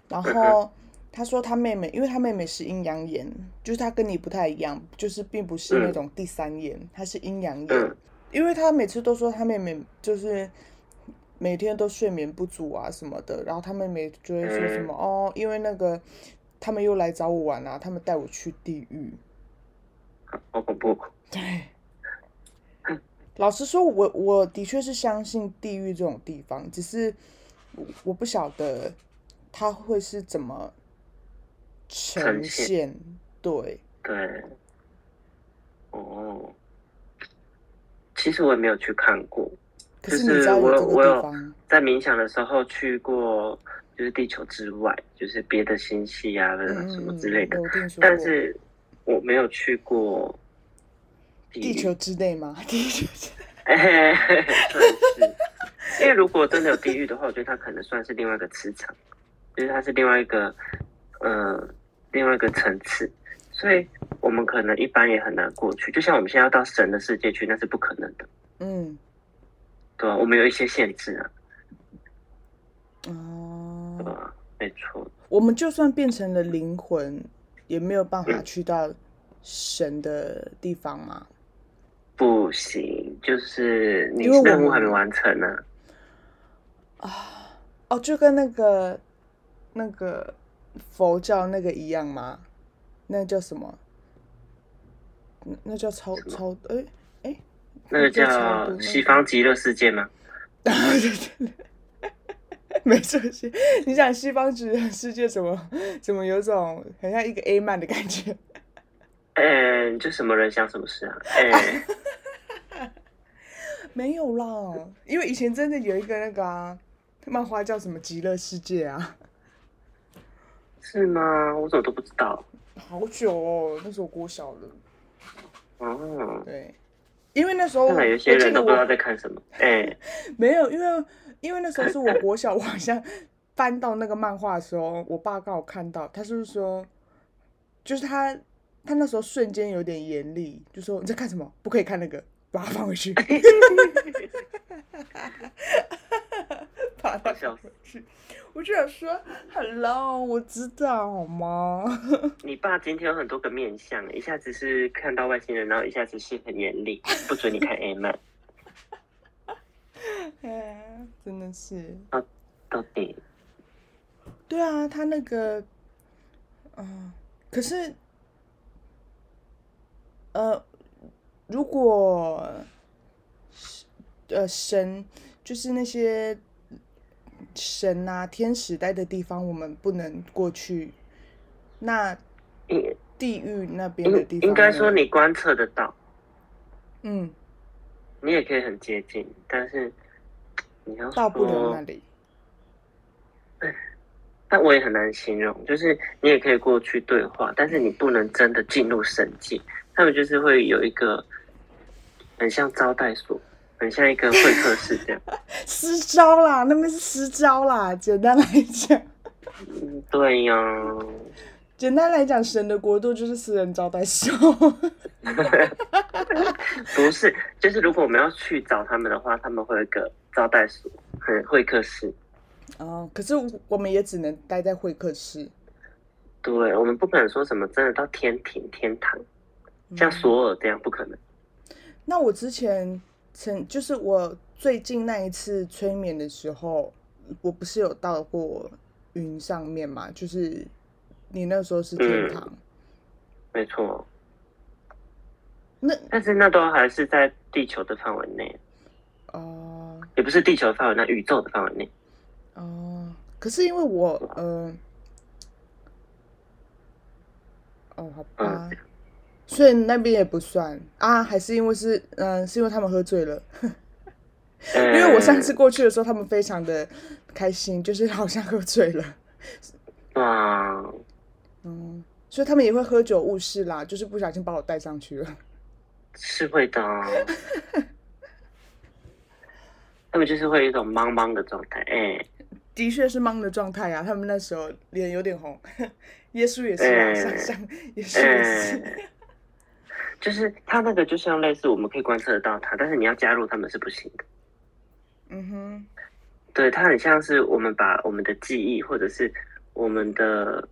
然后他说他妹妹，因为他妹妹是阴阳眼，就是他跟你不太一样，就是并不是那嗯。种第三眼，他是阴阳眼，嗯因为他每次都说他妹妹就是。每天都睡眠不足啊什么的，然后他妹妹就会说什么、哦，因为那个他们又来找我玩啊，他们带我去地狱。好恐怖，对，老实说，我我的确是相信地狱这种地方，只是我我不晓得他会是怎么呈现。对，对，哦，其实我也没有去看过，可就是我有我有在冥想的时候去过，就是地球之外，就是别的星系啊，嗯什么嗯之类的。但是我没有去过地球之内吗？地球之内。哎，算是，因为如果真的有地狱的话，我觉得它可能算是另外一个磁场，就是它是另外一个，呃，另外一个层次，所以我们可能一般也很难过去。就像我们现在要到神的世界去，那是不可能的，嗯，对吧、我们有一些限制啊，对哦，吧、没错，我们就算变成了灵魂，也没有办法嗯去到神的地方嘛。不行，就是你任务还没完成呢、啊哦，就跟那个那个佛教那个一样吗？那叫什么？那那叫超超哎哎，那个叫西方极乐世界吗？对对对，没错，西你想西方极乐世界怎么怎么有种很像一个 A 漫的感觉？嗯，就什么人想什么事啊？哎、没有啦，因为以前真的有一个那个啊，漫画叫什么《极乐世界》啊，是吗？我怎么都不知道。好久哦，那时候国小了。哦，对，因为那时候看来有些人都不知道在看什么。哎、没有，因为因为那时候是我国小，我好像翻到那个漫画的时候，我爸刚好看到，他是不是说，就是他他那时候瞬间有点严厉，就说你在看什么？不可以看那个。把它放回去，把它放回去。我就想说，Hello，我知道好吗？你爸今天有很多个面相，一下子是看到外星人，然后一下子是很严厉，不准你看 A 漫。哎，真的是。啊，到底？对啊，他那个，嗯，可是，呃，如果，呃，神就是那些。神啊，天使待的地方，我们不能过去。那地狱那边的地方，应该说你观测得到。嗯，你也可以很接近，但是你要到不了那里。但我也很难形容，就是你也可以过去对话，但是你不能真的进入神境。他们就是会有一个很像招待所。很像一个会客室这样，私招啦，那边是私招啦。简单来讲，嗯，对呀。简单来讲，神的国度就是私人招待所。不是，就是如果我们要去找他们的话，他们会有一个招待所，很会客室。哦，可是我们也只能待在会客室。对，我们不可能说什么真的到天庭、天堂，像索尔这样不可能。那我之前。曾就是我最近那一次催眠的时候，我不是有到过云上面嘛？就是你那时候是天堂，没错。那但是那都还是在地球的范围内哦，也不是地球的范围内，宇宙的范围内哦。可是因为我呃，哦，好吧。所以那边也不算啊，还是因为是嗯，是因为他们喝醉了。因为我上次过去的时候，他们非常的开心，就是好像喝醉了。啊，嗯，所以他们也会喝酒误事啦，就是不小心把我带上去了。是会的，他们就是会有一种茫茫的状态，哎，的确是懵的状态啊。他们那时候脸有点红，耶稣也是啊，上上也是也是。就是他那个就像类似，我们可以观测得到他，但是你要加入他们是不行的。嗯哼，对他很像是我们把我们的记忆或者是我们的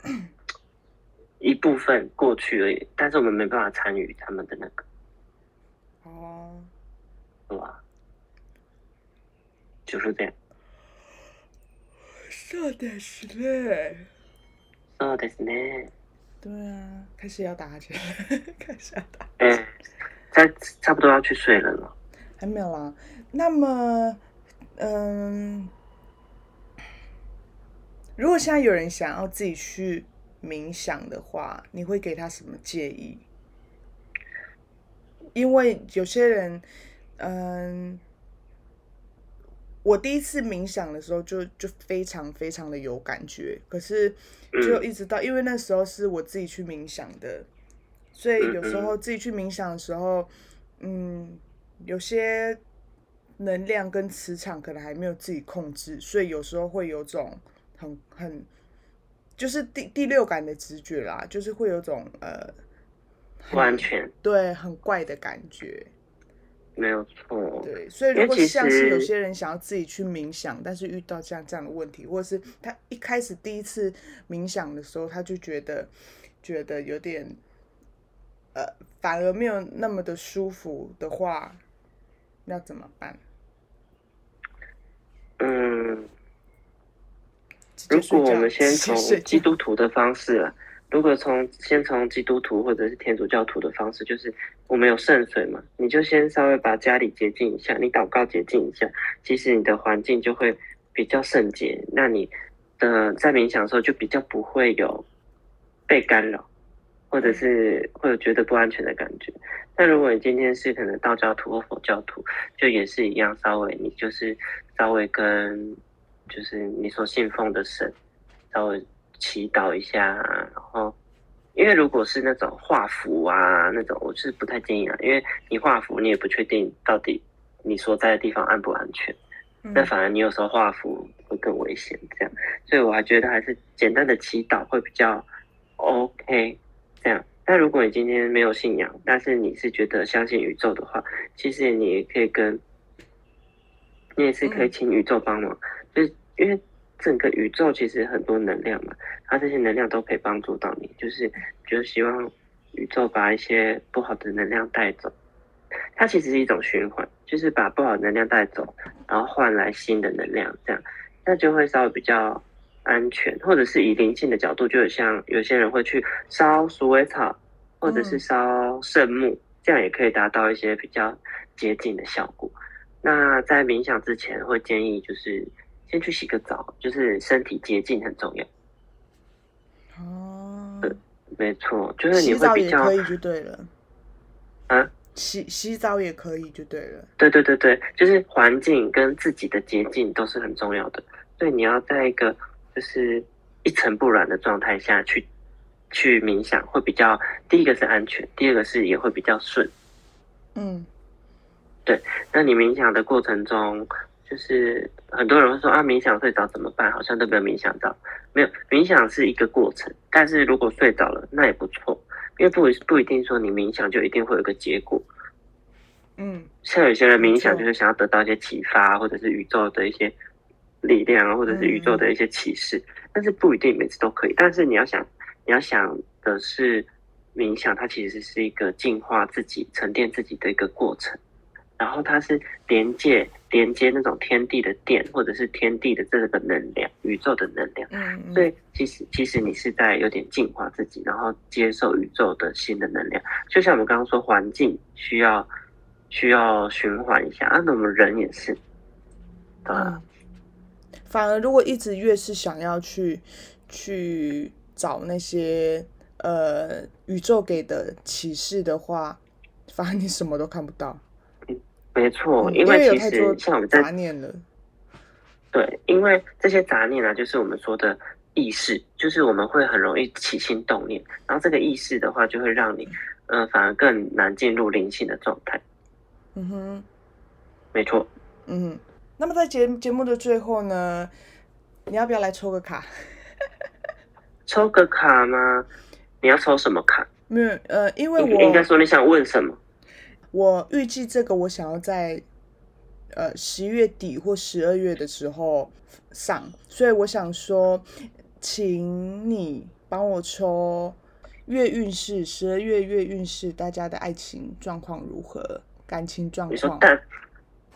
一部分过去而已，但是我们没办法参与他们的那个。哦，哇，就是这样。そうですね。そうですね。 对啊，开始要打哈欠，开始要打。嗯，差差不多要去睡了了。还没有啦。那么，嗯，如果现在有人想要自己去冥想的话，你会给他什么建议？因为有些人，嗯。我第一次冥想的时候，就就非常非常的有感觉，可是就一直到，因为那时候是我自己去冥想的，所以有时候自己去冥想的时候，嗯，有些能量跟磁场可能还没有自己控制，所以有时候会有种很很，就是第第六感的直觉啦，就是会有种呃不安全，对，很怪的感觉。没有错，对，所以如果像是有些人想要自己去冥想，但是遇到这样这样的问题，或者是他一开始第一次冥想的时候，他就觉得觉得有点呃，反而没有那么的舒服的话，要怎么办？嗯，如果我们先从基督徒的方式。如果从先从基督徒或者是天主教徒的方式，就是我们有圣水嘛，你就先稍微把家里洁净一下，你祷告洁净一下，其实你的环境就会比较圣洁，那你的在冥想的时候就比较不会有被干扰，或者是会有觉得不安全的感觉。那如果你今天是可能道教徒或佛教徒，就也是一样，稍微你就是稍微跟就是你所信奉的神稍微。祈祷一下，然后，因为如果是那种画符啊，那种我是不太建议啊，因为你画符，你也不确定到底你所在的地方安不安全，那反而你有时候画符会更危险，这样，所以我还觉得还是简单的祈祷会比较 OK，这样，但如果你今天没有信仰，但是你是觉得相信宇宙的话，其实你也可以跟，你也是可以请宇宙帮忙，就是因为整个宇宙其实很多能量嘛，它这些能量都可以帮助到你，就是就是希望宇宙把一些不好的能量带走，它其实是一种循环，就是把不好的能量带走，然后换来新的能量，这样那就会稍微比较。安全，或者是以灵性的角度，就有像有些人会去烧鼠尾草，或者是烧圣木，这样也可以达到一些比较接近的效果。那在冥想之前，会建议就是先去洗个澡，就是身体洁净很重要。哦，没错，就是你会比较可以就对了。啊，洗洗澡也可以就对了。对对对对，就是环境跟自己的洁净都是很重要的，所以你要在一个。就是一尘不染的状态下去去冥想，会比较第一个是安全，第二个是也会比较顺。嗯，对。那你冥想的过程中，就是很多人会说啊，冥想睡着怎么办？好像都没有冥想到。没有，冥想是一个过程，但是如果睡着了，那也不错，因为不不一定说你冥想就一定会有个结果。嗯，像有些人冥想就是想要得到一些启发，或者是宇宙的一些。力量啊，或者是宇宙的一些启示，但是不一定每次都可以。但是你要想，你要想的是，冥想它其实是一个净化自己、沉淀自己的一个过程。然后它是连接连接那种天地的电，或者是天地的这个能量、宇宙的能量。嗯，所以其实其实你是在有点净化自己，然后接受宇宙的新的能量。就像我们刚刚说，环境需要需要循环一下啊，那我们人也是，啊。反而，如果一直越是想要去去找那些呃宇宙给的启示的话，反而你什么都看不到。没错，因为其实像我们杂念了。对，因为这些杂念呢，就是我们说的意识，就是我们会很容易起心动念，然后这个意识的话，就会让你嗯，反而更难进入灵性的状态。嗯哼，没错。嗯。那么在节节目的最后呢，你要不要来抽个卡？抽个卡吗？你要抽什么卡？没有，呃，因为我应该说你想问什么？我预计这个我想要在呃十一月底或十二月的时候上，所以我想说，请你帮我抽月运势，十二月月运势，大家的爱情状况如何？感情状况？你说大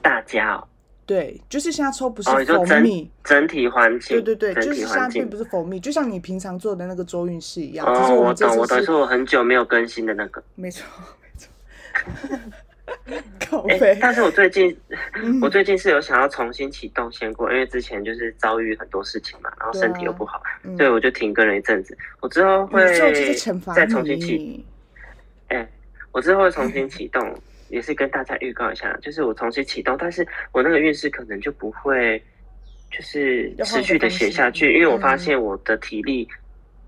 大家哦。对，就是现在抽不是蜂蜜，整体环境。对对对，就是现在并不是蜂蜜，就像你平常做的那个周运势一样。哦，我懂，我懂，是我很久没有更新的那个。没错。靠背。但是我最近，我最近是有想要重新启动先过，因为之前就是遭遇很多事情嘛，然后身体又不好，所以我就停更了一阵子。我之后会再重新启。哎，我之后会重新 启动。也是跟大家预告一下，就是我重新启动，但是我那个运势可能就不会，就是持续的写下去，因为我发现我的体力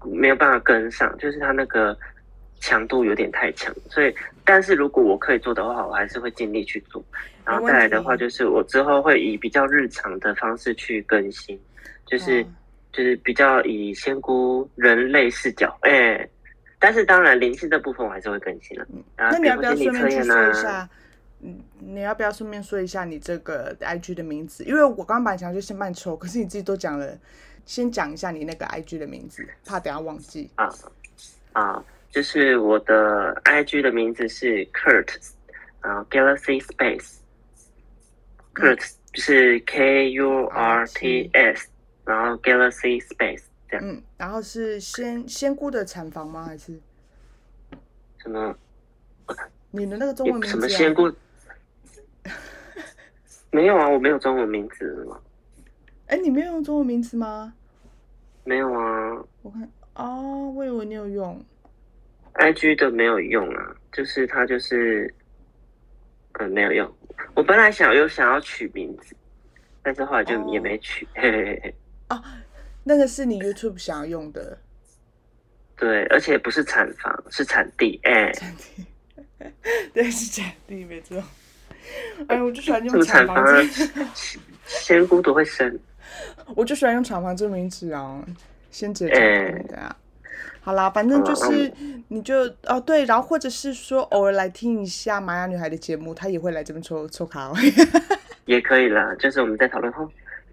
没有办法跟上，就是他那个强度有点太强，所以，但是如果我可以做的话，我还是会尽力去做。然后再来的话，就是我之后会以比较日常的方式去更新，就是就是比较以仙姑人类视角，哎。但是当然，灵性这部分我还是会更新了。那你要不要顺便去说一下？嗯，你要不要顺便说一下你这个 I G 的名字？因为我刚本来想就先慢抽，可是你自己都讲了，先讲一下你那个 I G 的名字，怕等下忘记。啊啊，就是我的 I G 的名字是 Kurt，然后 Galaxy Space，Kurt 是 K U R T S，然后 Galaxy Space 这样。嗯，然后是仙仙姑的产房吗？还是什么？你的那个中文名字？什么仙姑？没有啊，我没有中文名字吗？哎，你没有用中文名字吗？没有啊。我看哦，我以为你有用。I G 的没有用啊，就是它就是，嗯，没有用。我本来想有想要取名字，但是后来就也没取。嘿嘿嘿嘿。啊。那个是你 YouTube 想要用的，对，而且不是产房，是产地，哎，产地，对，是产地，没错。哎，我就喜欢用产房，仙姑都会生。我就喜欢用产房这个名字啊，先直接讲对啊。好啦，反正就是你就哦对，然后或者是说偶尔来听一下玛雅女孩的节目，她也会来这边抽抽卡哦。也可以啦，就是我们在讨论后。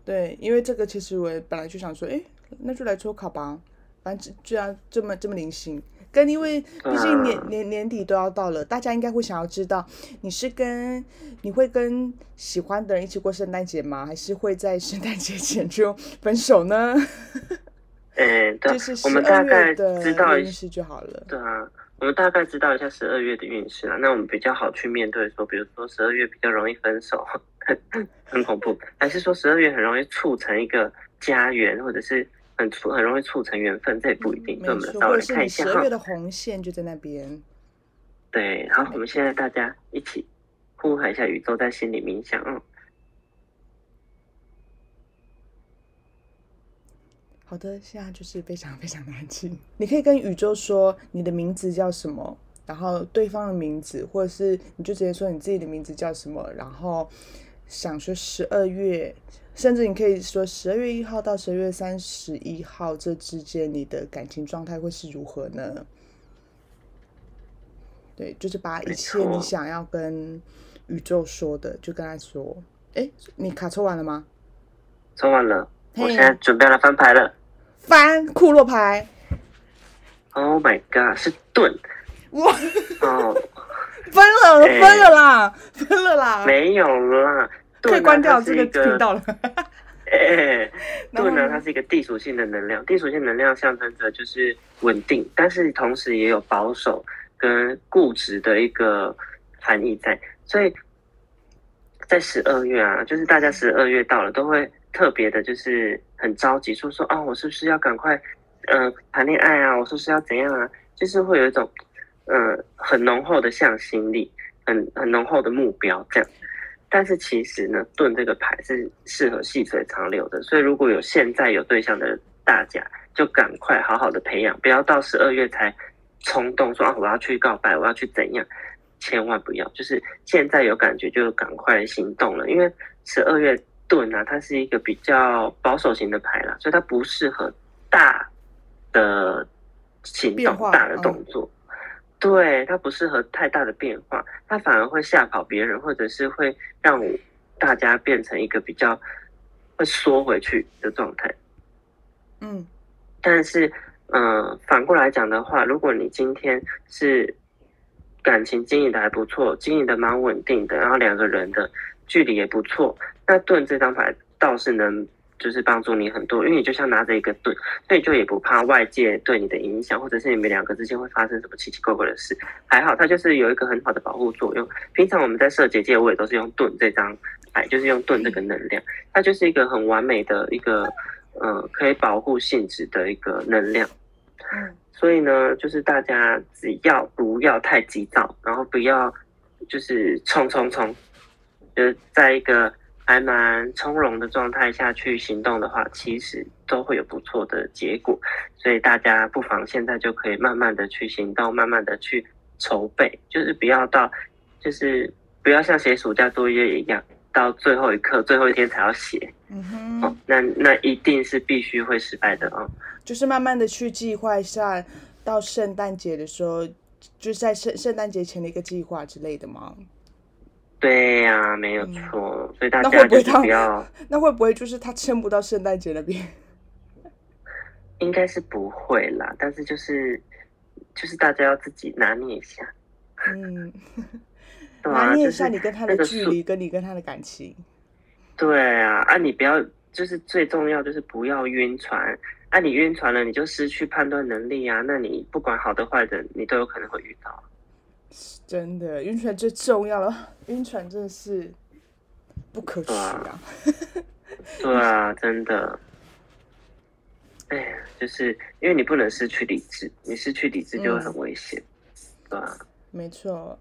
对，因为这个其实我本来就想说，哎，那就来抽卡吧，反正居然这么这么灵性。跟因为毕竟年年年底都要到了，大家应该会想要知道，你是跟你会跟喜欢的人一起过圣诞节吗？还是会在圣诞节前就分手呢？嗯，对，我们大概知道一下就好了。对啊，我们大概知道一下十二月的运势啊，那我们比较好去面对说，比如说十二月比较容易分手，很恐怖，还是说十二月很容易促成一个家园，或者是？很促很容易促成缘分，这也不一定。没错，或者是你十二月的红线就在那边。对，好，我们现在大家一起呼喊一下宇宙，在心里冥想。嗯。好的，现在就是非常非常安静。你可以跟宇宙说你的名字叫什么，然后对方的名字，或者是你就直接说你自己的名字叫什么，然后想说十二月。甚至你可以说十二月一号到十二月三十一号这之间，你的感情状态会是如何呢？对，就是把一切你想要跟宇宙说的，就跟他说。哎，你卡抽完了吗？抽完了，我现在准备来翻牌了。翻库洛牌。Oh my god，是盾。哇！哦，分了，分了啦，分了啦。没有啦。可以关掉这个频道了。哎，盾呢？它是一个地属性的能量，地属性能量象征着就是稳定，但是同时也有保守跟固执的一个含义在。所以在十二月啊，就是大家十二月到了，都会特别的，就是很着急，说说啊，我是不是要赶快呃谈恋爱啊？我是不是要怎样啊？就是会有一种呃很浓厚的向心力，很很浓厚的目标这样。但是其实呢，盾这个牌是适合细水长流的，所以如果有现在有对象的大家，就赶快好好的培养，不要到十二月才冲动说啊我要去告白，我要去怎样，千万不要，就是现在有感觉就赶快行动了，因为十二月盾啊，它是一个比较保守型的牌啦，所以它不适合大的行动、大的动作。对它不适合太大的变化，它反而会吓跑别人，或者是会让大家变成一个比较会缩回去的状态。嗯，但是，嗯，反过来讲的话，如果你今天是感情经营的还不错，经营的蛮稳定的，然后两个人的距离也不错，那盾这张牌倒是能。就是帮助你很多，因为你就像拿着一个盾，所以就也不怕外界对你的影响，或者是你们两个之间会发生什么奇奇怪怪的事。还好，它就是有一个很好的保护作用。平常我们在设结界，我也都是用盾这张牌，就是用盾这个能量，它就是一个很完美的一个，呃，可以保护性质的一个能量。所以呢，就是大家只要不要太急躁，然后不要就是冲冲冲，就是在一个。还蛮从容的状态下去行动的话，其实都会有不错的结果。所以大家不妨现在就可以慢慢的去行动，慢慢的去筹备，就是不要到，就是不要像写暑假作业一样，到最后一刻、最后一天才要写。嗯哼，哦，那那一定是必须会失败的啊。就是慢慢的去计划一下，到圣诞节的时候，就是在圣圣诞节前的一个计划之类的吗？对呀，没有错，所以大家就是不要。那会不会就是他撑不到圣诞节那边？应该是不会啦，但是就是就是大家要自己拿捏一下。嗯，拿捏一下你跟他的距离，跟你跟他的感情。对啊，啊，你不要，就是最重要就是不要晕船。啊，你晕船了，你就失去判断能力啊。那你不管好的坏的，你都有可能会遇到。真的，晕船最重要了。晕船真的是不可取啊！对啊，真的。哎呀，就是因为你不能失去理智，你失去理智就会很危险，对吧？没错。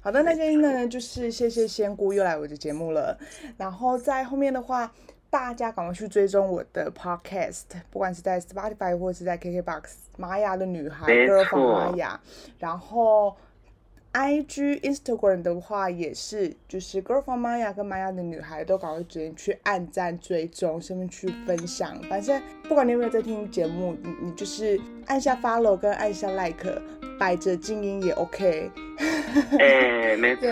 好的，那今天呢，就是谢谢仙姑又来我的节目了。然后在后面的话，大家赶快去追踪我的 podcast，不管是在 Spotify 或是在 KKBox，玛雅的女孩，歌房玛雅。然后。I G Instagram 的话也是，就是 Girl from Maya 跟 Maya 的女孩都赶快直接去按赞追踪，顺便去分享。反正不管你有没有在听节目，你你就是按下 follow 跟按下 like，摆着静音也 OK。哎，没错。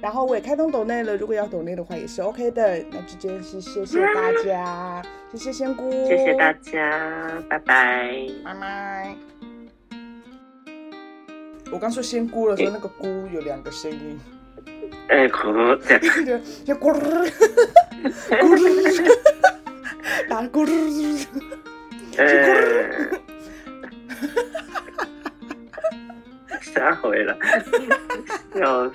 然后我也开通抖内了，如果要抖内的话也是 OK 的。那就真是谢谢大家，谢谢仙姑，谢谢大家，拜拜，拜拜。我刚说仙姑的时候，那个姑有两个声音。哎，可这样。就咕噜，咕噜，打咕噜，咕噜。吓回了，笑死。